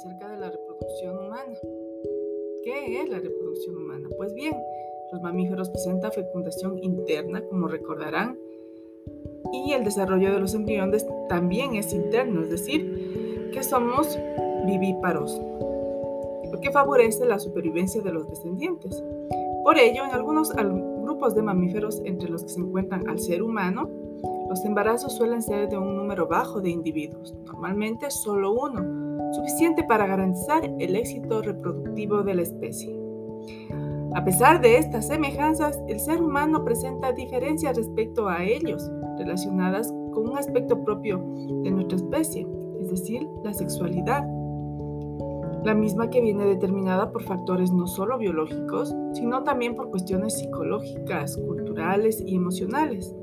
acerca de la reproducción humana. ¿Qué es la reproducción humana? Pues bien, los mamíferos presentan fecundación interna, como recordarán, y el desarrollo de los embriones también es interno, es decir, que somos vivíparos, lo que favorece la supervivencia de los descendientes. Por ello, en algunos grupos de mamíferos entre los que se encuentran al ser humano, los embarazos suelen ser de un número bajo de individuos, normalmente solo uno, suficiente para garantizar el éxito reproductivo de la especie. A pesar de estas semejanzas, el ser humano presenta diferencias respecto a ellos, relacionadas con un aspecto propio de nuestra especie, es decir, la sexualidad, la misma que viene determinada por factores no solo biológicos, sino también por cuestiones psicológicas, culturales y emocionales.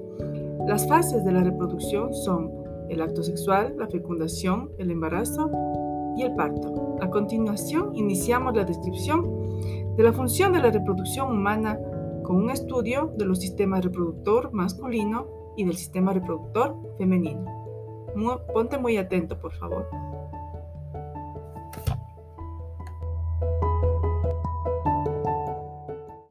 Las fases de la reproducción son el acto sexual, la fecundación, el embarazo y el parto. A continuación, iniciamos la descripción de la función de la reproducción humana con un estudio de los sistemas reproductor masculino y del sistema reproductor femenino. ponte muy atento, por favor.